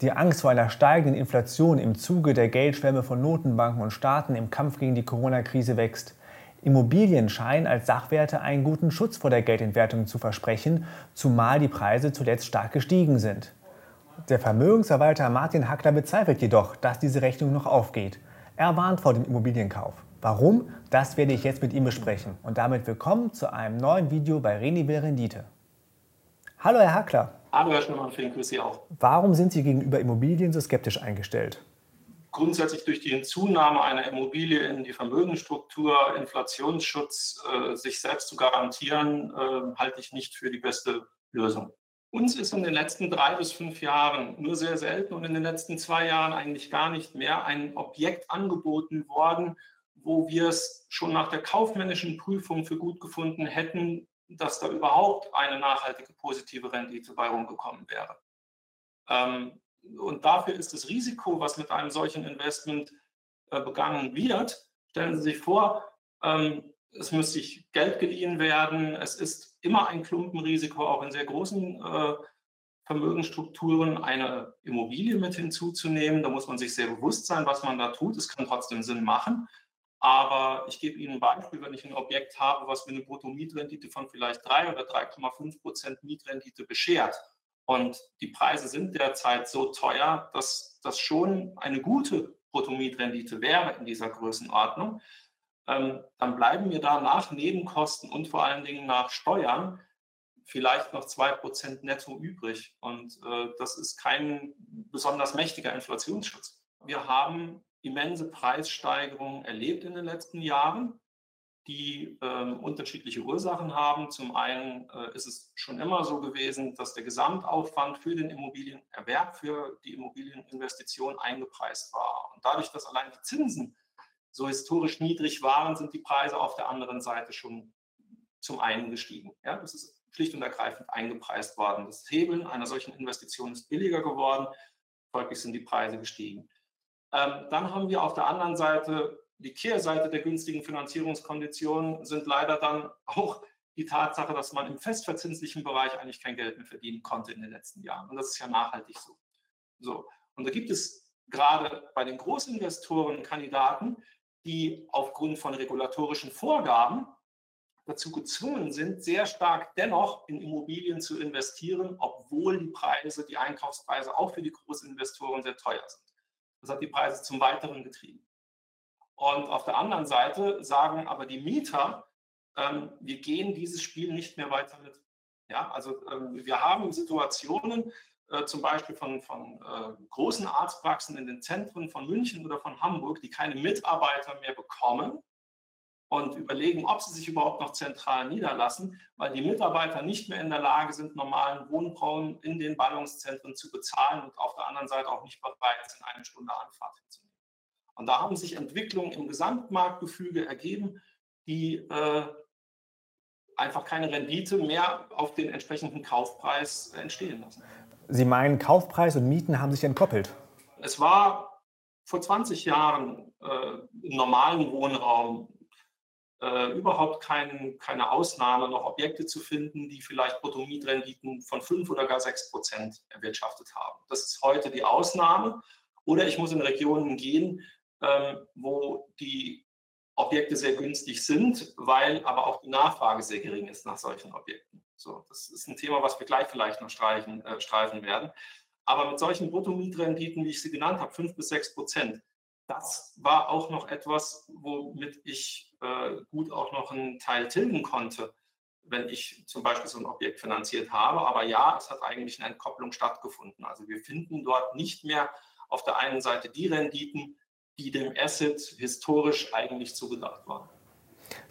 Die Angst vor einer steigenden Inflation im Zuge der Geldschwemme von Notenbanken und Staaten im Kampf gegen die Corona-Krise wächst. Immobilien scheinen als Sachwerte einen guten Schutz vor der Geldentwertung zu versprechen, zumal die Preise zuletzt stark gestiegen sind. Der Vermögensverwalter Martin Hackler bezweifelt jedoch, dass diese Rechnung noch aufgeht. Er warnt vor dem Immobilienkauf. Warum? Das werde ich jetzt mit ihm besprechen. Und damit willkommen zu einem neuen Video bei Renibel Rendite. Hallo Herr Hackler. Hallo Herr Schneemann, vielen Grüß Sie auch. Warum sind Sie gegenüber Immobilien so skeptisch eingestellt? Grundsätzlich durch die Hinzunahme einer Immobilie in die Vermögensstruktur, Inflationsschutz, äh, sich selbst zu garantieren, äh, halte ich nicht für die beste Lösung. Uns ist in den letzten drei bis fünf Jahren nur sehr selten und in den letzten zwei Jahren eigentlich gar nicht mehr ein Objekt angeboten worden, wo wir es schon nach der kaufmännischen Prüfung für gut gefunden hätten, dass da überhaupt eine nachhaltige positive Rendite bei rumgekommen wäre. Ähm, und dafür ist das Risiko, was mit einem solchen Investment äh, begangen wird, stellen Sie sich vor, ähm, es muss sich Geld geliehen werden, es ist immer ein Klumpenrisiko, auch in sehr großen äh, Vermögensstrukturen eine Immobilie mit hinzuzunehmen. Da muss man sich sehr bewusst sein, was man da tut. Es kann trotzdem Sinn machen. Aber ich gebe Ihnen ein Beispiel, wenn ich ein Objekt habe, was mir eine Bruttomietrendite von vielleicht 3 oder 3,5 Prozent Mietrendite beschert und die Preise sind derzeit so teuer, dass das schon eine gute Bruttomietrendite wäre in dieser Größenordnung, ähm, dann bleiben mir da nach Nebenkosten und vor allen Dingen nach Steuern vielleicht noch 2% netto übrig. Und äh, das ist kein besonders mächtiger Inflationsschutz. Wir haben immense Preissteigerungen erlebt in den letzten Jahren, die äh, unterschiedliche Ursachen haben. Zum einen äh, ist es schon immer so gewesen, dass der Gesamtaufwand für den Immobilienerwerb, für die Immobilieninvestition eingepreist war. Und dadurch, dass allein die Zinsen so historisch niedrig waren, sind die Preise auf der anderen Seite schon zum einen gestiegen. Ja, das ist schlicht und ergreifend eingepreist worden. Das Hebeln einer solchen Investition ist billiger geworden, folglich sind die Preise gestiegen. Ähm, dann haben wir auf der anderen Seite die Kehrseite der günstigen Finanzierungskonditionen sind leider dann auch die Tatsache, dass man im festverzinslichen Bereich eigentlich kein Geld mehr verdienen konnte in den letzten Jahren. Und das ist ja nachhaltig so. so. Und da gibt es gerade bei den Großinvestoren Kandidaten, die aufgrund von regulatorischen Vorgaben dazu gezwungen sind, sehr stark dennoch in Immobilien zu investieren, obwohl die Preise, die Einkaufspreise auch für die Großinvestoren sehr teuer sind. Das hat die Preise zum Weiteren getrieben. Und auf der anderen Seite sagen aber die Mieter, ähm, wir gehen dieses Spiel nicht mehr weiter mit. Ja, also ähm, wir haben Situationen, äh, zum Beispiel von, von äh, großen Arztpraxen in den Zentren von München oder von Hamburg, die keine Mitarbeiter mehr bekommen, und überlegen, ob sie sich überhaupt noch zentral niederlassen, weil die Mitarbeiter nicht mehr in der Lage sind, normalen Wohnraum in den Ballungszentren zu bezahlen und auf der anderen Seite auch nicht bereit sind, eine Stunde Anfahrt hinzunehmen. Und da haben sich Entwicklungen im Gesamtmarktgefüge ergeben, die äh, einfach keine Rendite mehr auf den entsprechenden Kaufpreis entstehen lassen. Sie meinen, Kaufpreis und Mieten haben sich entkoppelt? Es war vor 20 Jahren äh, im normalen Wohnraum äh, überhaupt kein, keine Ausnahme, noch Objekte zu finden, die vielleicht Bruttomietrenditen von 5 oder gar 6 Prozent erwirtschaftet haben. Das ist heute die Ausnahme. Oder ich muss in Regionen gehen, ähm, wo die Objekte sehr günstig sind, weil aber auch die Nachfrage sehr gering ist nach solchen Objekten. So, das ist ein Thema, was wir gleich vielleicht noch streichen, äh, streifen werden. Aber mit solchen Bruttomietrenditen, wie ich sie genannt habe, 5 bis 6 Prozent, das war auch noch etwas, womit ich äh, gut auch noch einen Teil tilgen konnte, wenn ich zum Beispiel so ein Objekt finanziert habe. Aber ja, es hat eigentlich eine Entkopplung stattgefunden. Also wir finden dort nicht mehr auf der einen Seite die Renditen, die dem Asset historisch eigentlich zugedacht waren.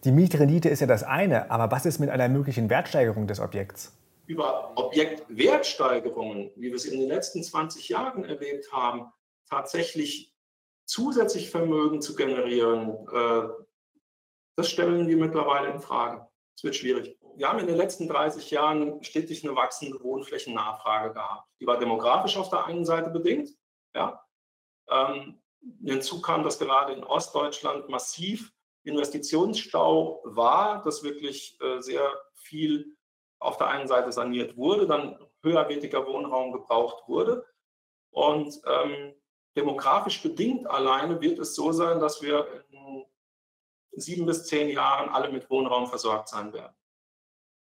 Die Mietrendite ist ja das eine, aber was ist mit einer möglichen Wertsteigerung des Objekts? Über Objektwertsteigerungen, wie wir es in den letzten 20 Jahren erlebt haben, tatsächlich zusätzlich Vermögen zu generieren, äh, das stellen wir mittlerweile in Frage. Es wird schwierig. Wir haben in den letzten 30 Jahren stetig eine wachsende Wohnflächennachfrage gehabt. Die war demografisch auf der einen Seite bedingt. Ja. Ähm, hinzu kam, dass gerade in Ostdeutschland massiv Investitionsstau war, dass wirklich äh, sehr viel auf der einen Seite saniert wurde, dann höherwertiger Wohnraum gebraucht wurde. Und ähm, demografisch bedingt alleine wird es so sein, dass wir in sieben bis zehn Jahren alle mit Wohnraum versorgt sein werden.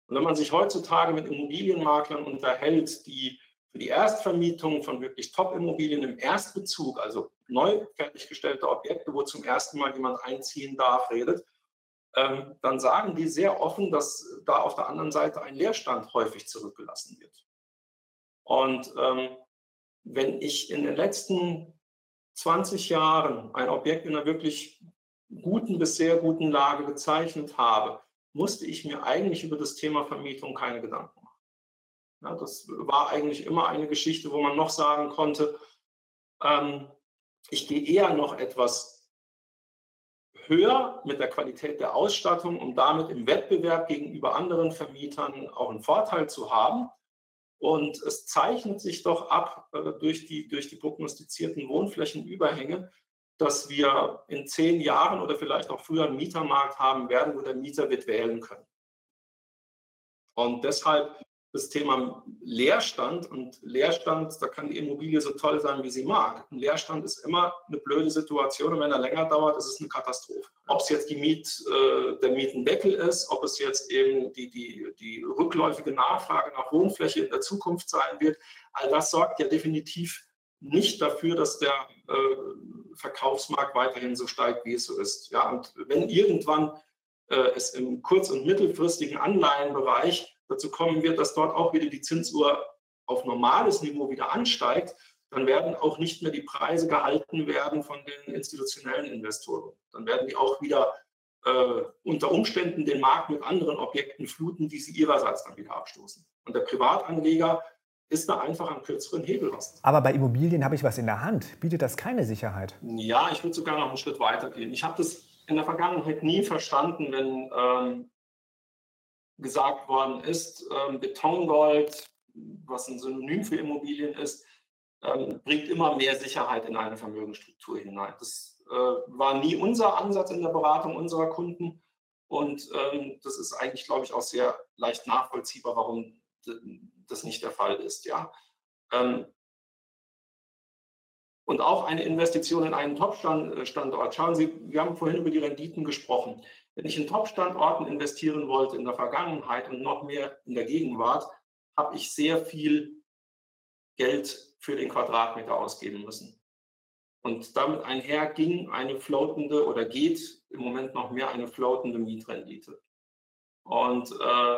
Und wenn man sich heutzutage mit Immobilienmaklern unterhält, die für die Erstvermietung von wirklich Top-Immobilien im Erstbezug, also neu fertiggestellte Objekte, wo zum ersten Mal jemand einziehen darf, redet, ähm, dann sagen die sehr offen, dass da auf der anderen Seite ein Leerstand häufig zurückgelassen wird. Und ähm, wenn ich in den letzten 20 Jahren ein Objekt in einer wirklich guten bis sehr guten Lage gezeichnet habe, musste ich mir eigentlich über das Thema Vermietung keine Gedanken machen. Ja, das war eigentlich immer eine Geschichte, wo man noch sagen konnte, ähm, ich gehe eher noch etwas höher mit der Qualität der Ausstattung, um damit im Wettbewerb gegenüber anderen Vermietern auch einen Vorteil zu haben. Und es zeichnet sich doch ab äh, durch, die, durch die prognostizierten Wohnflächenüberhänge, dass wir in zehn Jahren oder vielleicht auch früher einen Mietermarkt haben werden, wo der Mieter wird wählen können. Und deshalb das Thema Leerstand und Leerstand, da kann die Immobilie so toll sein, wie sie mag. Ein Leerstand ist immer eine blöde Situation und wenn er länger dauert, ist es eine Katastrophe. Ob es jetzt die Miet, äh, der Mietendeckel ist, ob es jetzt eben die, die, die rückläufige Nachfrage nach Wohnfläche in der Zukunft sein wird, all das sorgt ja definitiv nicht dafür, dass der äh, Verkaufsmarkt weiterhin so steigt, wie es so ist. Ja, und wenn irgendwann äh, es im kurz- und mittelfristigen Anleihenbereich dazu kommen wird, dass dort auch wieder die Zinsuhr auf normales Niveau wieder ansteigt, dann werden auch nicht mehr die Preise gehalten werden von den institutionellen Investoren. Dann werden die auch wieder äh, unter Umständen den Markt mit anderen Objekten fluten, die sie ihrerseits dann wieder abstoßen. Und der Privatanleger ist da einfach am kürzeren Hebel was. Aber bei Immobilien habe ich was in der Hand. Bietet das keine Sicherheit? Ja, ich würde sogar noch einen Schritt weiter gehen. Ich habe das in der Vergangenheit nie verstanden, wenn ähm, gesagt worden ist, ähm, Betongold, was ein Synonym für Immobilien ist, ähm, bringt immer mehr Sicherheit in eine Vermögensstruktur hinein. Das äh, war nie unser Ansatz in der Beratung unserer Kunden. Und ähm, das ist eigentlich, glaube ich, auch sehr leicht nachvollziehbar, warum das nicht der Fall ist. Ja. Ähm, und auch eine Investition in einen Top-Standort. Schauen Sie, wir haben vorhin über die Renditen gesprochen. Wenn ich in Top-Standorten investieren wollte in der Vergangenheit und noch mehr in der Gegenwart, habe ich sehr viel Geld für den Quadratmeter ausgeben müssen. Und damit einher ging eine floatende oder geht im Moment noch mehr eine floatende Mietrendite. Und äh,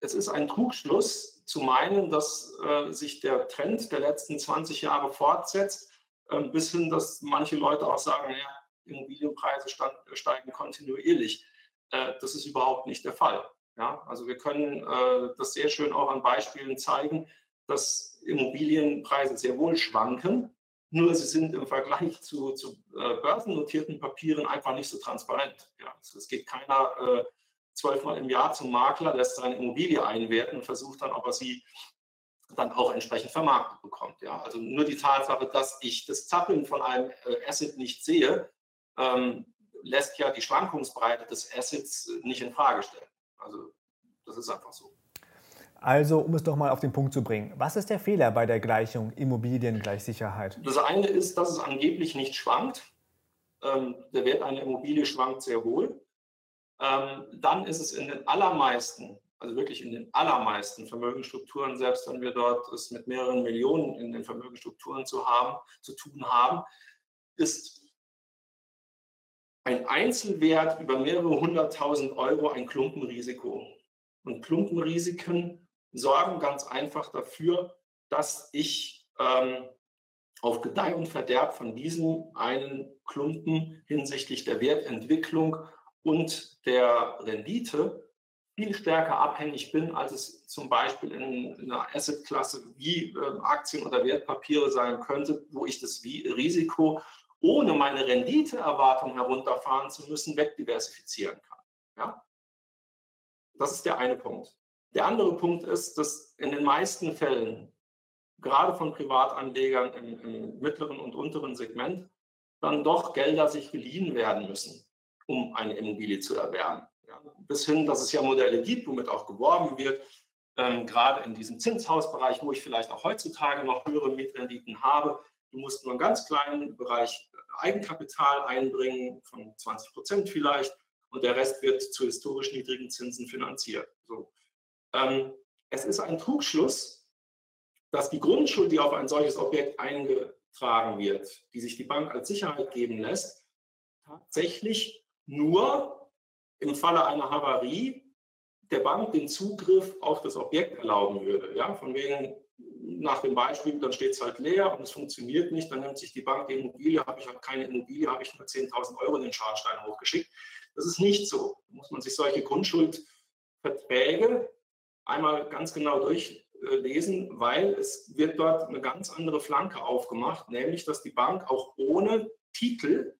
es ist ein Trugschluss zu meinen, dass äh, sich der Trend der letzten 20 Jahre fortsetzt, äh, bis hin, dass manche Leute auch sagen, ja, Immobilienpreise steigen kontinuierlich. Äh, das ist überhaupt nicht der Fall. Ja, also wir können äh, das sehr schön auch an Beispielen zeigen, dass Immobilienpreise sehr wohl schwanken, nur sie sind im Vergleich zu, zu äh, börsennotierten Papieren einfach nicht so transparent. Ja, also es geht keiner zwölfmal im Jahr zum Makler, lässt seine Immobilie einwerten und versucht dann, ob er sie dann auch entsprechend vermarktet bekommt. Ja? Also nur die Tatsache, dass ich das Zappeln von einem Asset nicht sehe, ähm, lässt ja die Schwankungsbreite des Assets nicht in Frage stellen. Also das ist einfach so. Also, um es doch mal auf den Punkt zu bringen, was ist der Fehler bei der Gleichung Immobilien gleich Sicherheit? Das eine ist, dass es angeblich nicht schwankt. Ähm, der Wert einer Immobilie schwankt sehr wohl ähm, dann ist es in den allermeisten, also wirklich in den allermeisten Vermögensstrukturen, selbst wenn wir dort es mit mehreren Millionen in den Vermögensstrukturen zu, haben, zu tun haben, ist ein Einzelwert über mehrere hunderttausend Euro ein Klumpenrisiko. Und Klumpenrisiken sorgen ganz einfach dafür, dass ich ähm, auf Gedeih und Verderb von diesem einen Klumpen hinsichtlich der Wertentwicklung und der Rendite viel stärker abhängig bin, als es zum Beispiel in, einer Assetklasse wie äh, Aktien oder Wertpapiere sein könnte, wo ich das Risiko ohne meine Renditeerwartung herunterfahren zu müssen, wegdiversifizieren kann. Ja? Das ist der eine Punkt. Der andere Punkt ist, dass in den meisten Fällen, gerade von Privatanlegern im, im mittleren und unteren Segment, dann doch Gelder sich geliehen werden müssen um eine Immobilie zu erwerben. Ja, bis hin, dass es ja Modelle gibt, womit auch geworben wird, ähm, gerade in diesem Zinshausbereich, wo ich vielleicht auch heutzutage noch höhere Mietrenditen habe. Du musst nur einen ganz kleinen Bereich Eigenkapital einbringen, von 20 Prozent vielleicht, und der Rest wird zu historisch niedrigen Zinsen finanziert. So. Ähm, es ist ein Trugschluss, dass die Grundschuld, die auf ein solches Objekt eingetragen wird, die sich die Bank als Sicherheit geben lässt, tatsächlich nur im Falle einer Havarie der Bank den Zugriff auf das Objekt erlauben würde. Ja, von wegen nach dem Beispiel, dann steht es halt leer und es funktioniert nicht, dann nimmt sich die Bank die Immobilie, habe ich halt keine Immobilie, habe ich nur 10.000 Euro in den Schornstein hochgeschickt. Das ist nicht so. Da muss man sich solche Grundschuldverträge einmal ganz genau durchlesen, weil es wird dort eine ganz andere Flanke aufgemacht, nämlich dass die Bank auch ohne Titel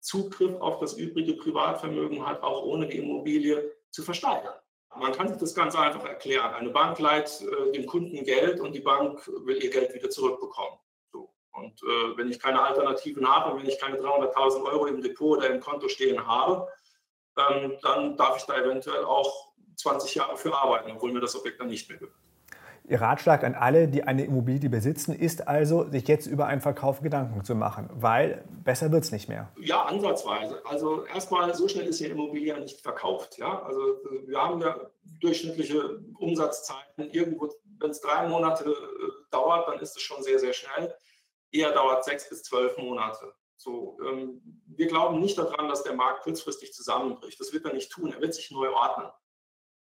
Zugriff auf das übrige Privatvermögen hat, auch ohne die Immobilie zu versteigern. Man kann sich das ganz einfach erklären. Eine Bank leiht äh, dem Kunden Geld und die Bank will ihr Geld wieder zurückbekommen. So. Und äh, wenn ich keine Alternativen habe wenn ich keine 300.000 Euro im Depot oder im Konto stehen habe, ähm, dann darf ich da eventuell auch 20 Jahre für arbeiten, obwohl mir das Objekt dann nicht mehr gehört. Ihr Ratschlag an alle, die eine Immobilie besitzen, ist also, sich jetzt über einen Verkauf Gedanken zu machen, weil besser wird es nicht mehr. Ja, ansatzweise. Also erstmal, so schnell ist die Immobilie nicht verkauft. Ja? Also wir haben ja durchschnittliche Umsatzzeiten. Irgendwo, wenn es drei Monate äh, dauert, dann ist es schon sehr, sehr schnell. Eher dauert sechs bis zwölf Monate. So, ähm, wir glauben nicht daran, dass der Markt kurzfristig zusammenbricht. Das wird er nicht tun. Er wird sich neu ordnen.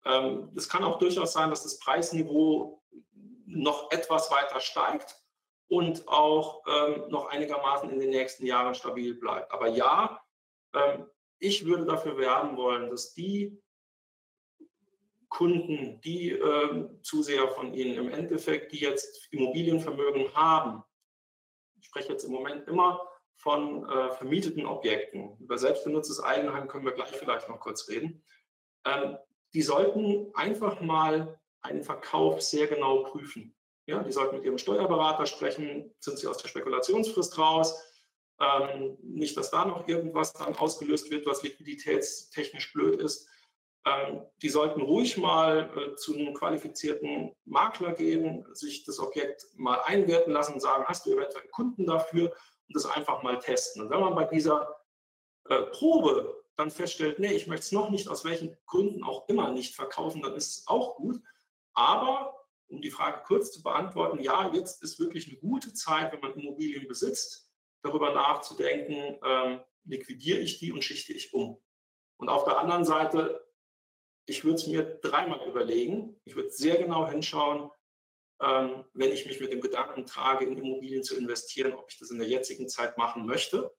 Ähm, es kann auch durchaus sein, dass das Preisniveau noch etwas weiter steigt und auch ähm, noch einigermaßen in den nächsten Jahren stabil bleibt. Aber ja, ähm, ich würde dafür werben wollen, dass die Kunden, die äh, Zuseher von Ihnen im Endeffekt, die jetzt Immobilienvermögen haben, ich spreche jetzt im Moment immer von äh, vermieteten Objekten. Über selbstbenutztes Eigenheim können wir gleich vielleicht noch kurz reden. Ähm, die sollten einfach mal einen Verkauf sehr genau prüfen. Ja, die sollten mit ihrem Steuerberater sprechen, sind sie aus der Spekulationsfrist raus. Ähm, nicht, dass da noch irgendwas dann ausgelöst wird, was liquiditätstechnisch blöd ist. Ähm, die sollten ruhig mal äh, zu einem qualifizierten Makler gehen, sich das Objekt mal einwerten lassen und sagen, hast du eventuell Kunden dafür und das einfach mal testen. Und wenn man bei dieser äh, Probe dann feststellt, nee, ich möchte es noch nicht, aus welchen Gründen auch immer nicht verkaufen, dann ist es auch gut. Aber um die Frage kurz zu beantworten, ja, jetzt ist wirklich eine gute Zeit, wenn man Immobilien besitzt, darüber nachzudenken, ähm, liquidiere ich die und schichte ich um. Und auf der anderen Seite, ich würde es mir dreimal überlegen. Ich würde sehr genau hinschauen, ähm, wenn ich mich mit dem Gedanken trage, in Immobilien zu investieren, ob ich das in der jetzigen Zeit machen möchte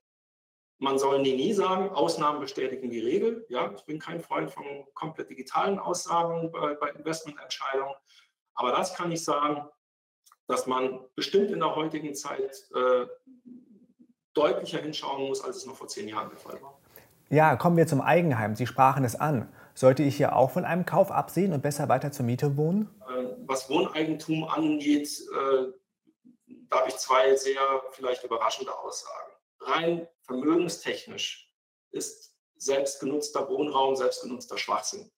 man soll nie, nie sagen, Ausnahmen bestätigen die Regel. Ja, ich bin kein Freund von komplett digitalen Aussagen bei, bei Investmententscheidungen. Aber das kann ich sagen, dass man bestimmt in der heutigen Zeit äh, deutlicher hinschauen muss, als es noch vor zehn Jahren der Fall war. Ja, kommen wir zum Eigenheim. Sie sprachen es an. Sollte ich hier auch von einem Kauf absehen und besser weiter zur Miete wohnen? Äh, was Wohneigentum angeht, äh, da habe ich zwei sehr vielleicht überraschende Aussagen rein vermögenstechnisch ist selbstgenutzter Wohnraum, selbstgenutzter Schwachsinn.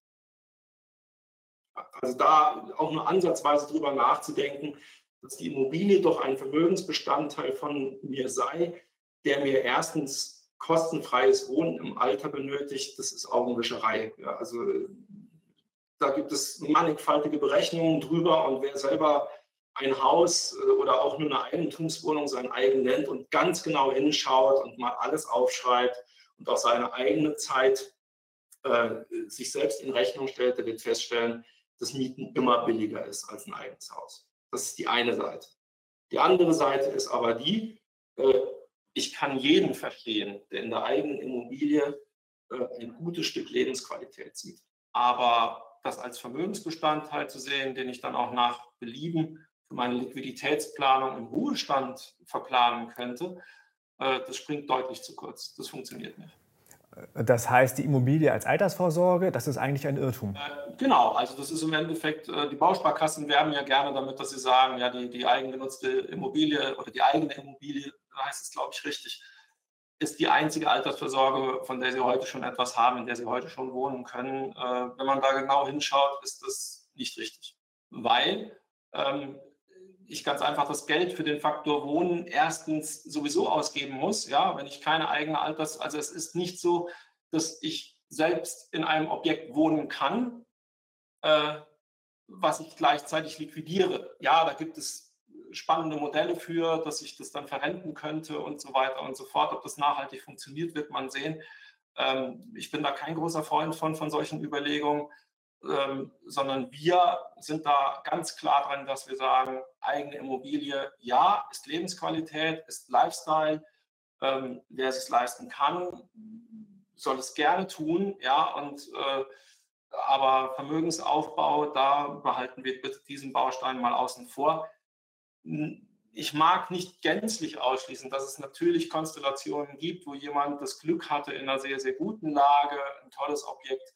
Also da auch nur ansatzweise drüber nachzudenken, dass die Immobilie doch ein Vermögensbestandteil von mir sei, der mir erstens kostenfreies Wohnen im Alter benötigt, das ist Augenwischerei. Ja, also da gibt es mannigfaltige Berechnungen drüber und wer selber ein Haus äh, oder auch nur eine Eigentumswohnung sein eigen nennt und ganz genau hinschaut und mal alles aufschreibt und auch seine eigene Zeit äh, sich selbst in Rechnung stellt, der wird feststellen, dass Mieten immer billiger ist als ein eigenes Haus. Das ist die eine Seite. Die andere Seite ist aber die, äh, ich kann jeden verstehen, der in der eigenen Immobilie äh, ein gutes Stück Lebensqualität sieht. Aber das als Vermögensbestandteil zu sehen, den ich dann auch nach Belieben für meine Liquiditätsplanung im Ruhestand verplanen könnte, äh, das springt deutlich zu kurz. Das funktioniert nicht. Das heißt, die Immobilie als Altersvorsorge, das ist eigentlich ein Irrtum. Äh, genau, also das ist im Endeffekt, äh, die Bausparkassen werben ja gerne damit, dass sie sagen, ja, die, die eigengenutzte Immobilie oder die eigene Immobilie, heißt es, glaube ich, richtig, ist die einzige Altersvorsorge, von der sie heute schon etwas haben, in der sie heute schon wohnen können. Wenn man da genau hinschaut, ist das nicht richtig. weil ähm, ich ganz einfach das Geld für den Faktor Wohnen erstens sowieso ausgeben muss, ja, wenn ich keine eigene Alters, also es ist nicht so, dass ich selbst in einem Objekt wohnen kann, äh, was ich gleichzeitig liquidiere. Ja, da gibt es spannende Modelle für, dass ich das dann verrenten könnte und so weiter und so fort. Ob das nachhaltig funktioniert, wird man sehen. Ähm, ich bin da kein großer Freund von, von solchen Überlegungen ähm, sondern wir sind da ganz klar dran, dass wir sagen, eigene Immobilie, ja, ist Lebensqualität, ist Lifestyle. Ähm, wer es sich leisten kann, soll es gerne tun, ja, und äh, aber Vermögensaufbau, da behalten wir bitte diesen Baustein mal außen vor. Ich mag nicht gänzlich ausschließen, dass es natürlich Konstellationen gibt, wo jemand das Glück hatte, in einer sehr, sehr guten Lage ein tolles Objekt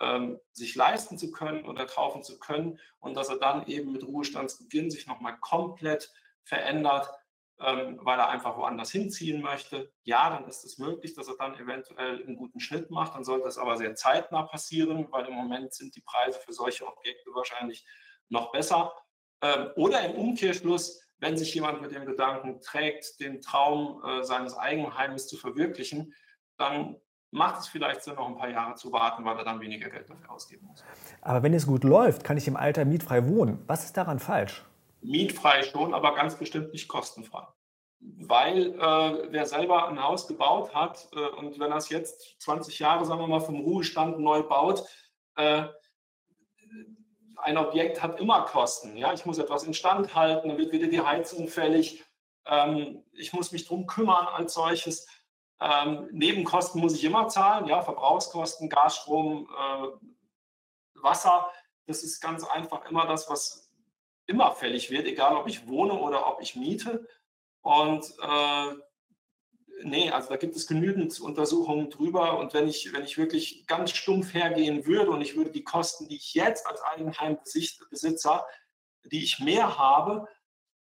ähm, sich leisten zu können oder kaufen zu können und dass er dann eben mit Ruhestandsbeginn sich nochmal komplett verändert, ähm, weil er einfach woanders hinziehen möchte. Ja, dann ist es möglich, dass er dann eventuell einen guten Schnitt macht. Dann sollte es aber sehr zeitnah passieren, weil im Moment sind die Preise für solche Objekte wahrscheinlich noch besser. Ähm, oder im Umkehrschluss, wenn sich jemand mit dem Gedanken trägt, den Traum äh, seines Eigenheimes zu verwirklichen, dann macht es vielleicht Sinn, noch ein paar Jahre zu warten, weil er dann weniger Geld dafür ausgeben muss. Aber wenn es gut läuft, kann ich im Alter mietfrei wohnen. Was ist daran falsch? Mietfrei schon, aber ganz bestimmt nicht kostenfrei. Weil äh, wer selber ein Haus gebaut hat äh, und wenn er es jetzt 20 Jahre, sagen wir mal, vom Ruhestand neu baut, äh, ein Objekt hat immer Kosten. Ja? Ich muss etwas instand halten, dann wird wieder die Heizung fällig. Ähm, ich muss mich darum kümmern als solches. Ähm, Nebenkosten muss ich immer zahlen, ja, Verbrauchskosten, Gas, Strom, äh, Wasser. Das ist ganz einfach immer das, was immer fällig wird, egal ob ich wohne oder ob ich miete. Und äh, nee, also da gibt es genügend Untersuchungen drüber. Und wenn ich, wenn ich wirklich ganz stumpf hergehen würde und ich würde die Kosten, die ich jetzt als Eigenheimbesitzer, die ich mehr habe,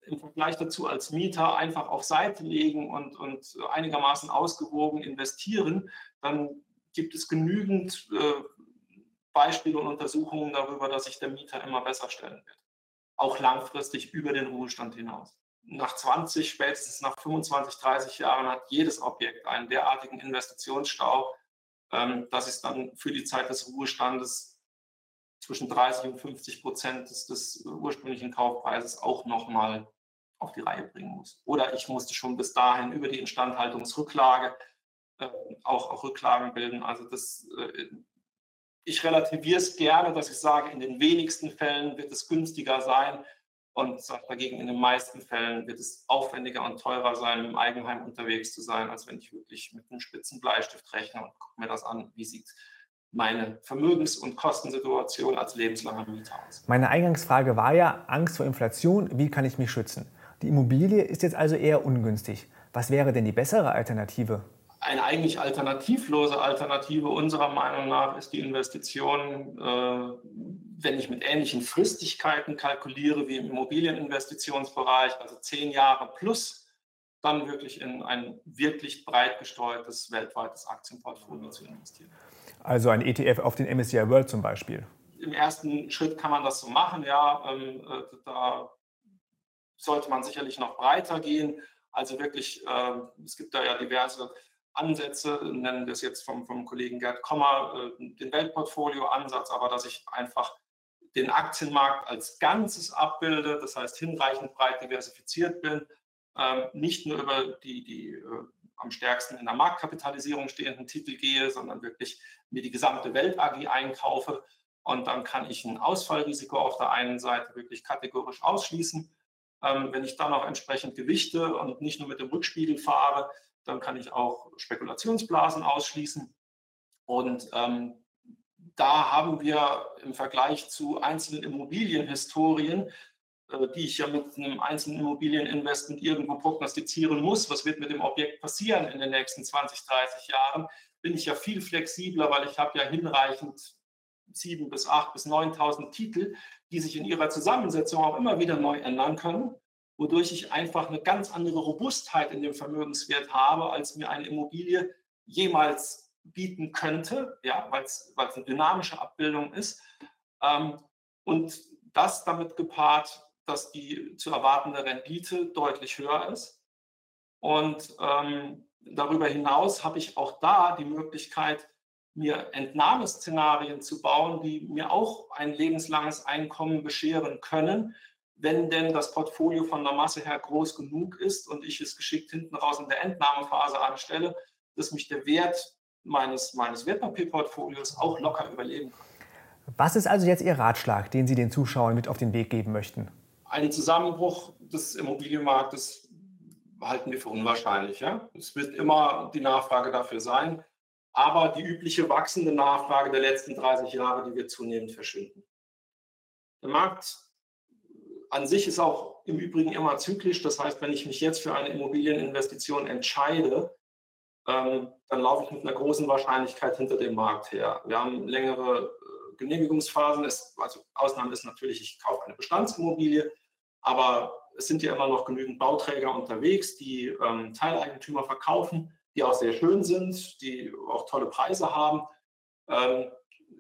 im Vergleich dazu als Mieter einfach auf Seite legen und, und einigermaßen ausgewogen investieren, dann gibt es genügend äh, Beispiele und Untersuchungen darüber, dass sich der Mieter immer besser stellen wird. Auch langfristig über den Ruhestand hinaus. Nach 20, spätestens nach 25, 30 Jahren hat jedes Objekt einen derartigen Investitionsstau, ähm, dass es dann für die Zeit des Ruhestandes zwischen 30 und 50 Prozent des, des ursprünglichen Kaufpreises auch nochmal auf die Reihe bringen muss. Oder ich musste schon bis dahin über die Instandhaltungsrücklage äh, auch, auch Rücklagen bilden. Also das, äh, ich relativiere es gerne, dass ich sage, in den wenigsten Fällen wird es günstiger sein und sage dagegen, in den meisten Fällen wird es aufwendiger und teurer sein, im Eigenheim unterwegs zu sein, als wenn ich wirklich mit einem spitzen Bleistift rechne und gucke mir das an, wie sieht meine Vermögens- und Kostensituation als lebenslanger Mieter aus. Meine Eingangsfrage war ja Angst vor Inflation, wie kann ich mich schützen? Die Immobilie ist jetzt also eher ungünstig. Was wäre denn die bessere Alternative? Eine eigentlich alternativlose Alternative unserer Meinung nach ist die Investition, äh, wenn ich mit ähnlichen Fristigkeiten kalkuliere wie im Immobilieninvestitionsbereich, also zehn Jahre plus, dann wirklich in ein wirklich breit gesteuertes weltweites Aktienportfolio zu investieren. Also ein ETF auf den MSCI World zum Beispiel. Im ersten Schritt kann man das so machen, ja. Ähm, äh, da sollte man sicherlich noch breiter gehen. Also wirklich, äh, es gibt da ja diverse Ansätze, nennen wir es jetzt vom, vom Kollegen Gerd Kommer, äh, den Weltportfolio-Ansatz, aber dass ich einfach den Aktienmarkt als Ganzes abbilde, das heißt hinreichend breit diversifiziert bin, äh, nicht nur über die, die äh, am stärksten in der Marktkapitalisierung stehenden Titel gehe, sondern wirklich mir die gesamte Welt AG einkaufe. Und dann kann ich ein Ausfallrisiko auf der einen Seite wirklich kategorisch ausschließen ähm, wenn ich dann auch entsprechend gewichte und nicht nur mit dem Rückspiegel fahre, dann kann ich auch Spekulationsblasen ausschließen. Und ähm, da haben wir im Vergleich zu einzelnen Immobilienhistorien, die ich ja mit einem einzelnen Immobilieninvestment irgendwo prognostizieren muss, was wird mit dem Objekt passieren in den nächsten 20, 30 Jahren, bin ich ja viel flexibler, weil ich habe ja hinreichend 7.000 bis 8.000 bis 9.000 Titel, die sich in ihrer Zusammensetzung auch immer wieder neu ändern können, wodurch ich einfach eine ganz andere Robustheit in dem Vermögenswert habe, als mir eine Immobilie jemals bieten könnte, ja, weil es eine dynamische Abbildung ist. Ähm, und das damit gepaart, dass die zu erwartende Rendite deutlich höher ist. Und ähm, darüber hinaus habe ich auch da die Möglichkeit, mir Entnahmeszenarien zu bauen, die mir auch ein lebenslanges Einkommen bescheren können, wenn denn das Portfolio von der Masse her groß genug ist und ich es geschickt hinten raus in der Entnahmephase anstelle, dass mich der Wert meines, meines Wertpapierportfolios auch locker überleben kann. Was ist also jetzt Ihr Ratschlag, den Sie den Zuschauern mit auf den Weg geben möchten? Einen Zusammenbruch des Immobilienmarktes halten wir für unwahrscheinlich. Ja? Es wird immer die Nachfrage dafür sein, aber die übliche wachsende Nachfrage der letzten 30 Jahre, die wird zunehmend verschwinden. Der Markt an sich ist auch im Übrigen immer zyklisch. Das heißt, wenn ich mich jetzt für eine Immobilieninvestition entscheide, ähm, dann laufe ich mit einer großen Wahrscheinlichkeit hinter dem Markt her. Wir haben längere äh, Genehmigungsphasen. Es, also Ausnahme ist natürlich, ich kaufe eine Bestandsimmobilie, aber es sind ja immer noch genügend Bauträger unterwegs, die ähm, Teileigentümer verkaufen, die auch sehr schön sind, die auch tolle Preise haben, ähm,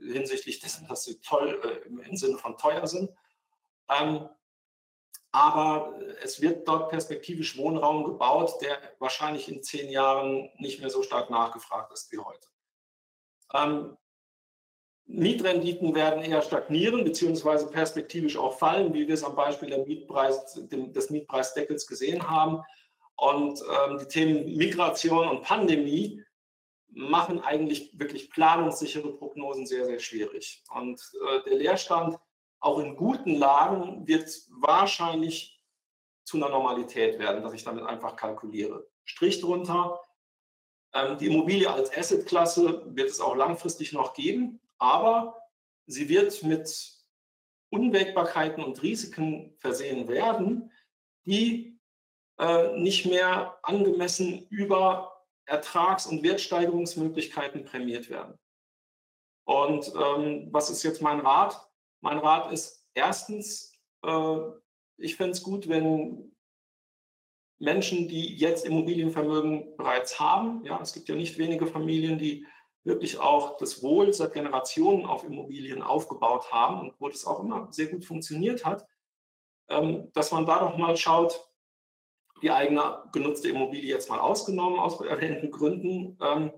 hinsichtlich dessen, dass sie toll äh, im Sinne von teuer sind. Ähm, aber es wird dort perspektivisch Wohnraum gebaut, der wahrscheinlich in zehn Jahren nicht mehr so stark nachgefragt ist wie heute. Ähm, Mietrenditen werden eher stagnieren beziehungsweise perspektivisch auch fallen, wie wir es am Beispiel Mietpreis, des Mietpreisdeckels gesehen haben. Und ähm, die Themen Migration und Pandemie machen eigentlich wirklich planungssichere Prognosen sehr, sehr schwierig. Und äh, der Leerstand auch in guten Lagen wird wahrscheinlich zu einer Normalität werden, dass ich damit einfach kalkuliere. Strich drunter. Ähm, die Immobilie als Assetklasse wird es auch langfristig noch geben aber sie wird mit Unwägbarkeiten und Risiken versehen werden, die äh, nicht mehr angemessen über Ertrags- und Wertsteigerungsmöglichkeiten prämiert werden. Und ähm, was ist jetzt mein Rat? Mein Rat ist erstens, äh, ich fände es gut, wenn Menschen, die jetzt Immobilienvermögen bereits haben, ja, es gibt ja nicht wenige Familien, die wirklich auch das Wohl seit Generationen auf Immobilien aufgebaut haben und wo das auch immer sehr gut funktioniert hat, ähm, dass man da doch mal schaut, die eigene genutzte Immobilie jetzt mal ausgenommen aus erwähnten Gründen, ähm,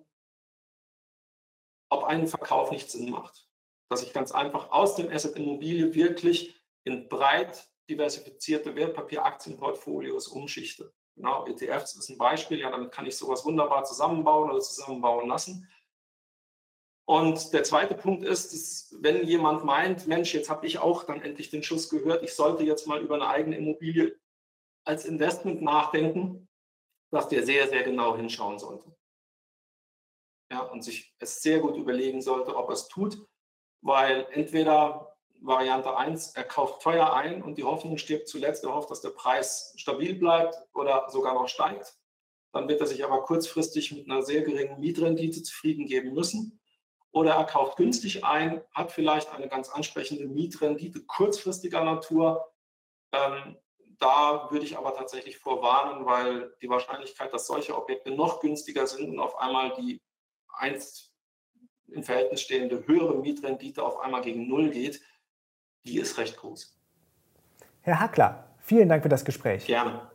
ob ein Verkauf nicht Sinn macht. Dass ich ganz einfach aus dem Asset Immobilie wirklich in breit diversifizierte Wertpapieraktienportfolios umschichte. Genau, ETFs ist ein Beispiel, ja, damit kann ich sowas wunderbar zusammenbauen oder zusammenbauen lassen. Und der zweite Punkt ist, dass, wenn jemand meint, Mensch, jetzt habe ich auch dann endlich den Schuss gehört, ich sollte jetzt mal über eine eigene Immobilie als Investment nachdenken, dass der sehr, sehr genau hinschauen sollte. Ja, und sich es sehr gut überlegen sollte, ob er es tut, weil entweder Variante 1, er kauft teuer ein und die Hoffnung stirbt zuletzt, er hofft, dass der Preis stabil bleibt oder sogar noch steigt. Dann wird er sich aber kurzfristig mit einer sehr geringen Mietrendite zufrieden geben müssen oder er kauft günstig ein, hat vielleicht eine ganz ansprechende Mietrendite kurzfristiger Natur. Ähm, da würde ich aber tatsächlich vorwarnen, weil die Wahrscheinlichkeit, dass solche Objekte noch günstiger sind und auf einmal die einst im Verhältnis stehende höhere Mietrendite auf einmal gegen Null geht, die ist recht groß. Herr Hackler, vielen Dank für das Gespräch. Gerne.